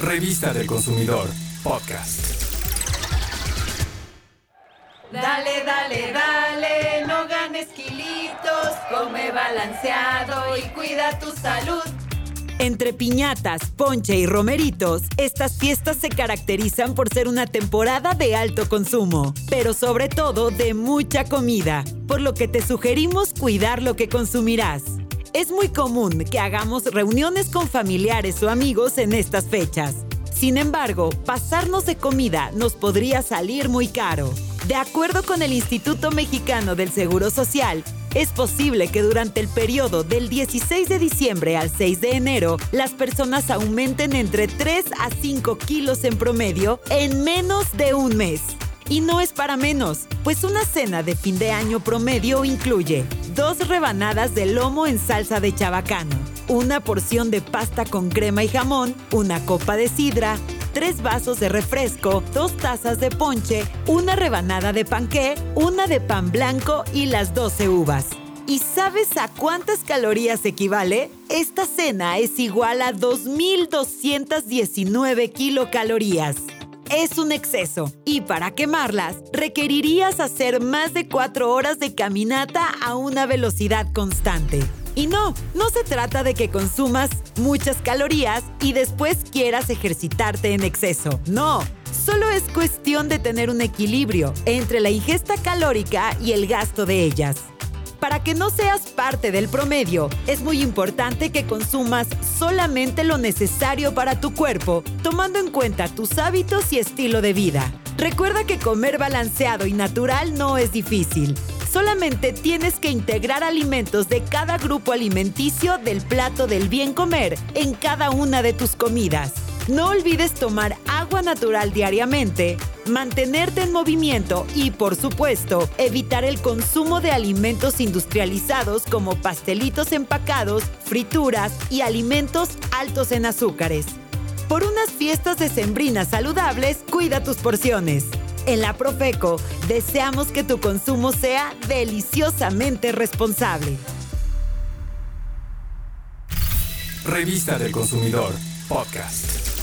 Revista del Consumidor, podcast. Dale, dale, dale, no ganes kilitos, come balanceado y cuida tu salud. Entre piñatas, ponche y romeritos, estas fiestas se caracterizan por ser una temporada de alto consumo, pero sobre todo de mucha comida, por lo que te sugerimos cuidar lo que consumirás. Es muy común que hagamos reuniones con familiares o amigos en estas fechas. Sin embargo, pasarnos de comida nos podría salir muy caro. De acuerdo con el Instituto Mexicano del Seguro Social, es posible que durante el periodo del 16 de diciembre al 6 de enero, las personas aumenten entre 3 a 5 kilos en promedio en menos de un mes. Y no es para menos, pues una cena de fin de año promedio incluye dos rebanadas de lomo en salsa de chabacano, una porción de pasta con crema y jamón, una copa de sidra, tres vasos de refresco, dos tazas de ponche, una rebanada de panqué, una de pan blanco y las 12 uvas. ¿Y sabes a cuántas calorías equivale? Esta cena es igual a 2.219 kilocalorías. Es un exceso y para quemarlas requerirías hacer más de 4 horas de caminata a una velocidad constante. Y no, no se trata de que consumas muchas calorías y después quieras ejercitarte en exceso. No, solo es cuestión de tener un equilibrio entre la ingesta calórica y el gasto de ellas. Para que no seas parte del promedio, es muy importante que consumas solamente lo necesario para tu cuerpo, tomando en cuenta tus hábitos y estilo de vida. Recuerda que comer balanceado y natural no es difícil. Solamente tienes que integrar alimentos de cada grupo alimenticio del plato del bien comer en cada una de tus comidas. No olvides tomar agua natural diariamente, mantenerte en movimiento y, por supuesto, evitar el consumo de alimentos industrializados como pastelitos empacados, frituras y alimentos altos en azúcares. Por unas fiestas decembrinas saludables, cuida tus porciones. En la Profeco, deseamos que tu consumo sea deliciosamente responsable. Revista del Consumidor, podcast.